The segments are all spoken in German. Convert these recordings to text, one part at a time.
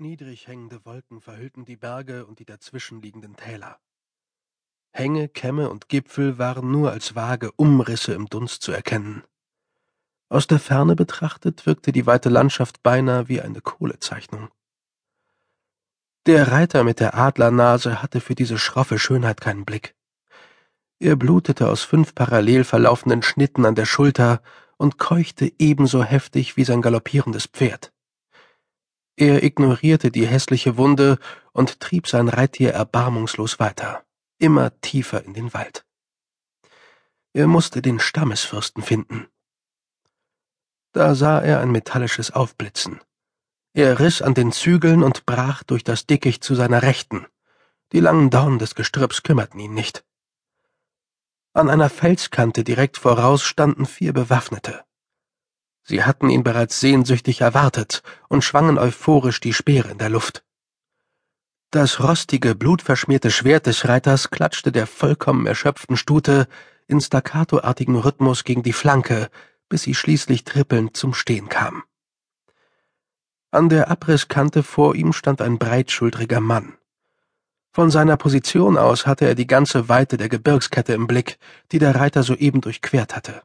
Niedrig hängende Wolken verhüllten die Berge und die dazwischenliegenden Täler. Hänge, Kämme und Gipfel waren nur als vage Umrisse im Dunst zu erkennen. Aus der Ferne betrachtet wirkte die weite Landschaft beinahe wie eine Kohlezeichnung. Der Reiter mit der Adlernase hatte für diese schroffe Schönheit keinen Blick. Er blutete aus fünf parallel verlaufenden Schnitten an der Schulter und keuchte ebenso heftig wie sein galoppierendes Pferd. Er ignorierte die hässliche Wunde und trieb sein Reittier erbarmungslos weiter, immer tiefer in den Wald. Er musste den Stammesfürsten finden. Da sah er ein metallisches Aufblitzen. Er riss an den Zügeln und brach durch das Dickicht zu seiner Rechten. Die langen Dornen des Gestrüpps kümmerten ihn nicht. An einer Felskante direkt voraus standen vier Bewaffnete. Sie hatten ihn bereits sehnsüchtig erwartet und schwangen euphorisch die Speere in der Luft. Das rostige, blutverschmierte Schwert des Reiters klatschte der vollkommen erschöpften Stute in staccatoartigem Rhythmus gegen die Flanke, bis sie schließlich trippelnd zum Stehen kam. An der Abrisskante vor ihm stand ein breitschultriger Mann. Von seiner Position aus hatte er die ganze Weite der Gebirgskette im Blick, die der Reiter soeben durchquert hatte.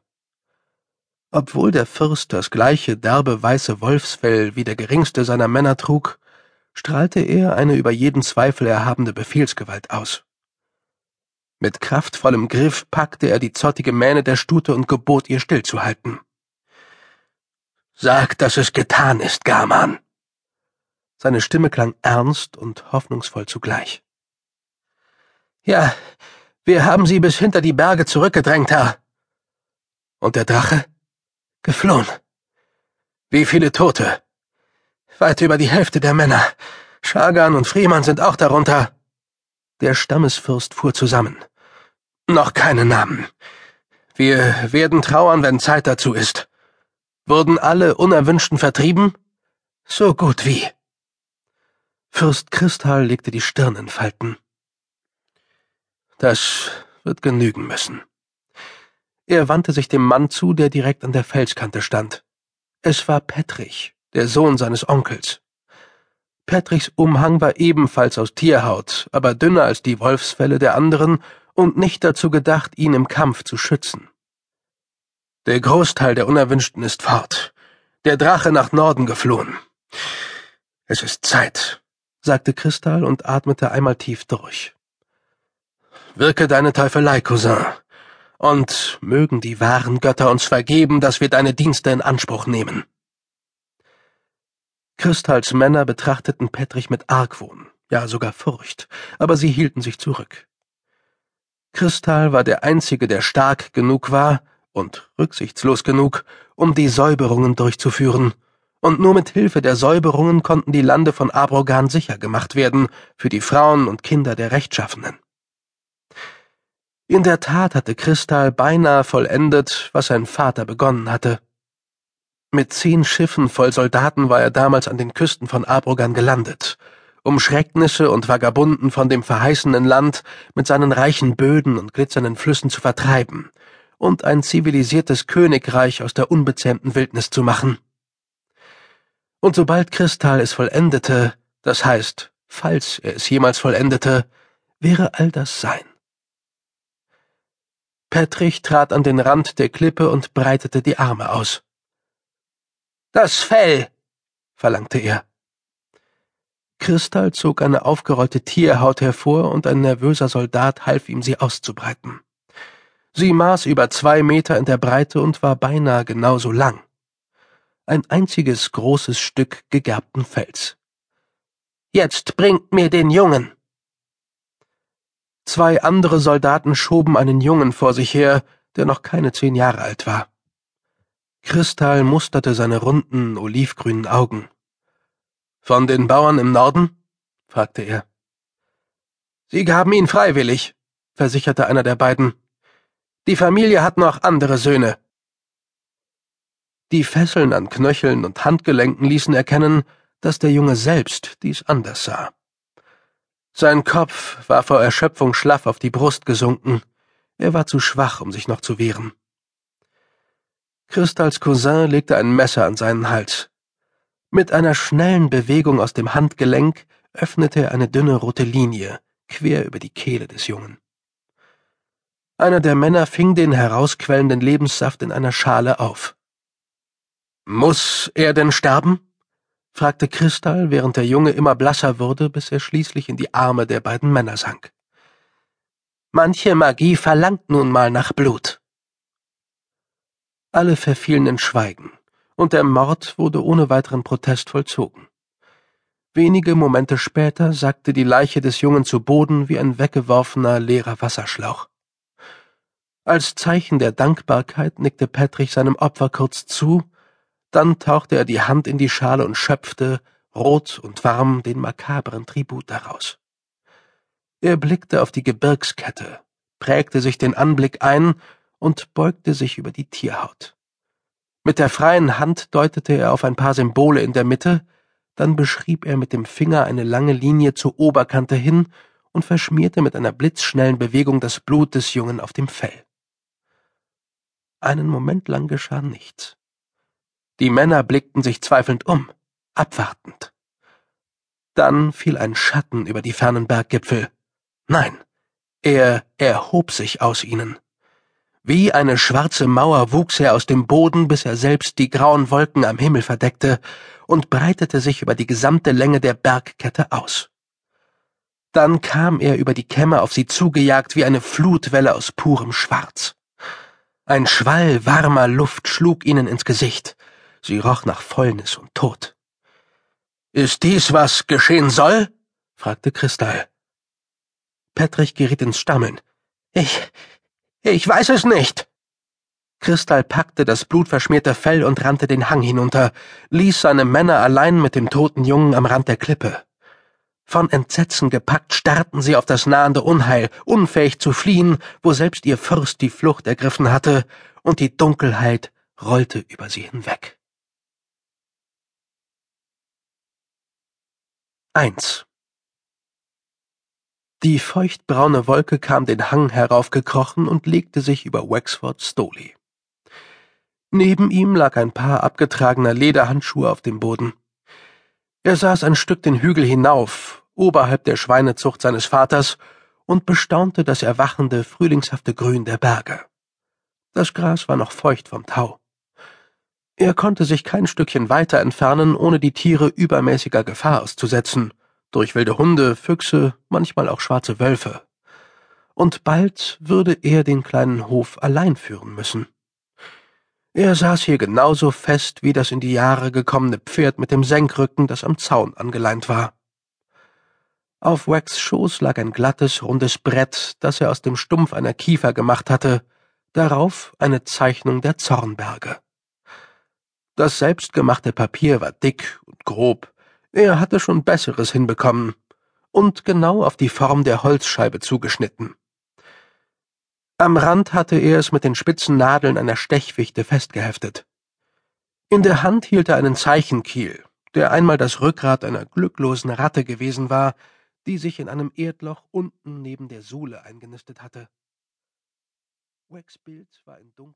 Obwohl der Fürst das gleiche derbe weiße Wolfsfell wie der geringste seiner Männer trug, strahlte er eine über jeden Zweifel erhabene Befehlsgewalt aus. Mit kraftvollem Griff packte er die zottige Mähne der Stute und gebot ihr stillzuhalten. Sag, dass es getan ist, Garman. Seine Stimme klang ernst und hoffnungsvoll zugleich. Ja, wir haben sie bis hinter die Berge zurückgedrängt, Herr. Und der Drache? Geflohen. Wie viele Tote? Weit über die Hälfte der Männer. Schagan und Friemann sind auch darunter. Der Stammesfürst fuhr zusammen. Noch keine Namen. Wir werden trauern, wenn Zeit dazu ist. Wurden alle Unerwünschten vertrieben? So gut wie. Fürst Christal legte die Stirn in Falten. Das wird genügen müssen. Er wandte sich dem Mann zu, der direkt an der Felskante stand. Es war Petrich, der Sohn seines Onkels. Petrichs Umhang war ebenfalls aus Tierhaut, aber dünner als die Wolfsfelle der anderen und nicht dazu gedacht, ihn im Kampf zu schützen. Der Großteil der Unerwünschten ist fort. Der Drache nach Norden geflohen. Es ist Zeit, sagte Kristall und atmete einmal tief durch. Wirke deine Teufelei, Cousin, und mögen die wahren Götter uns vergeben, dass wir deine Dienste in Anspruch nehmen. Kristalls Männer betrachteten Petrich mit Argwohn, ja sogar Furcht, aber sie hielten sich zurück. Kristall war der Einzige, der stark genug war und rücksichtslos genug, um die Säuberungen durchzuführen, und nur mit Hilfe der Säuberungen konnten die Lande von Abrogan sicher gemacht werden für die Frauen und Kinder der Rechtschaffenen. In der Tat hatte Kristall beinahe vollendet, was sein Vater begonnen hatte. Mit zehn Schiffen voll Soldaten war er damals an den Küsten von Abrogan gelandet, um Schrecknisse und Vagabunden von dem verheißenen Land mit seinen reichen Böden und glitzernden Flüssen zu vertreiben und ein zivilisiertes Königreich aus der unbezähmten Wildnis zu machen. Und sobald Kristall es vollendete, das heißt, falls er es jemals vollendete, wäre all das sein. Petrich trat an den Rand der Klippe und breitete die Arme aus. Das Fell, verlangte er. Kristall zog eine aufgerollte Tierhaut hervor und ein nervöser Soldat half ihm, sie auszubreiten. Sie maß über zwei Meter in der Breite und war beinahe genauso lang. Ein einziges großes Stück gegerbten Fels. Jetzt bringt mir den Jungen! Zwei andere Soldaten schoben einen Jungen vor sich her, der noch keine zehn Jahre alt war. Kristall musterte seine runden, olivgrünen Augen. Von den Bauern im Norden? fragte er. Sie gaben ihn freiwillig, versicherte einer der beiden. Die Familie hat noch andere Söhne. Die Fesseln an Knöcheln und Handgelenken ließen erkennen, dass der Junge selbst dies anders sah. Sein Kopf war vor Erschöpfung schlaff auf die Brust gesunken. Er war zu schwach, um sich noch zu wehren. Kristalls Cousin legte ein Messer an seinen Hals. Mit einer schnellen Bewegung aus dem Handgelenk öffnete er eine dünne rote Linie quer über die Kehle des Jungen. Einer der Männer fing den herausquellenden Lebenssaft in einer Schale auf. Muss er denn sterben? Fragte Kristall, während der Junge immer blasser wurde, bis er schließlich in die Arme der beiden Männer sank. Manche Magie verlangt nun mal nach Blut. Alle verfielen in Schweigen, und der Mord wurde ohne weiteren Protest vollzogen. Wenige Momente später sackte die Leiche des Jungen zu Boden wie ein weggeworfener leerer Wasserschlauch. Als Zeichen der Dankbarkeit nickte Patrick seinem Opfer kurz zu, dann tauchte er die Hand in die Schale und schöpfte, rot und warm, den makabren Tribut daraus. Er blickte auf die Gebirgskette, prägte sich den Anblick ein und beugte sich über die Tierhaut. Mit der freien Hand deutete er auf ein paar Symbole in der Mitte, dann beschrieb er mit dem Finger eine lange Linie zur Oberkante hin und verschmierte mit einer blitzschnellen Bewegung das Blut des Jungen auf dem Fell. Einen Moment lang geschah nichts. Die Männer blickten sich zweifelnd um, abwartend. Dann fiel ein Schatten über die fernen Berggipfel. Nein, er erhob sich aus ihnen. Wie eine schwarze Mauer wuchs er aus dem Boden, bis er selbst die grauen Wolken am Himmel verdeckte, und breitete sich über die gesamte Länge der Bergkette aus. Dann kam er über die Kämme auf sie zugejagt wie eine Flutwelle aus purem Schwarz. Ein Schwall warmer Luft schlug ihnen ins Gesicht. Sie roch nach Fäulnis und Tod. Ist dies, was geschehen soll? fragte Kristall. Petrich geriet ins Stammeln. Ich, ich weiß es nicht. Kristall packte das blutverschmierte Fell und rannte den Hang hinunter, ließ seine Männer allein mit dem toten Jungen am Rand der Klippe. Von Entsetzen gepackt starrten sie auf das nahende Unheil, unfähig zu fliehen, wo selbst ihr Fürst die Flucht ergriffen hatte, und die Dunkelheit rollte über sie hinweg. 1 Die feuchtbraune Wolke kam den Hang heraufgekrochen und legte sich über Wexford Stoley. Neben ihm lag ein Paar abgetragener Lederhandschuhe auf dem Boden. Er saß ein Stück den Hügel hinauf, oberhalb der Schweinezucht seines Vaters, und bestaunte das erwachende, frühlingshafte Grün der Berge. Das Gras war noch feucht vom Tau. Er konnte sich kein Stückchen weiter entfernen, ohne die Tiere übermäßiger Gefahr auszusetzen, durch wilde Hunde, Füchse, manchmal auch schwarze Wölfe. Und bald würde er den kleinen Hof allein führen müssen. Er saß hier genauso fest wie das in die Jahre gekommene Pferd mit dem Senkrücken, das am Zaun angeleint war. Auf Wax Schoß lag ein glattes, rundes Brett, das er aus dem Stumpf einer Kiefer gemacht hatte, darauf eine Zeichnung der Zornberge. Das selbstgemachte Papier war dick und grob, er hatte schon Besseres hinbekommen, und genau auf die Form der Holzscheibe zugeschnitten. Am Rand hatte er es mit den spitzen Nadeln einer Stechfichte festgeheftet. In der Hand hielt er einen Zeichenkiel, der einmal das Rückgrat einer glücklosen Ratte gewesen war, die sich in einem Erdloch unten neben der Suhle eingenistet hatte. Wax Bild war in dunklen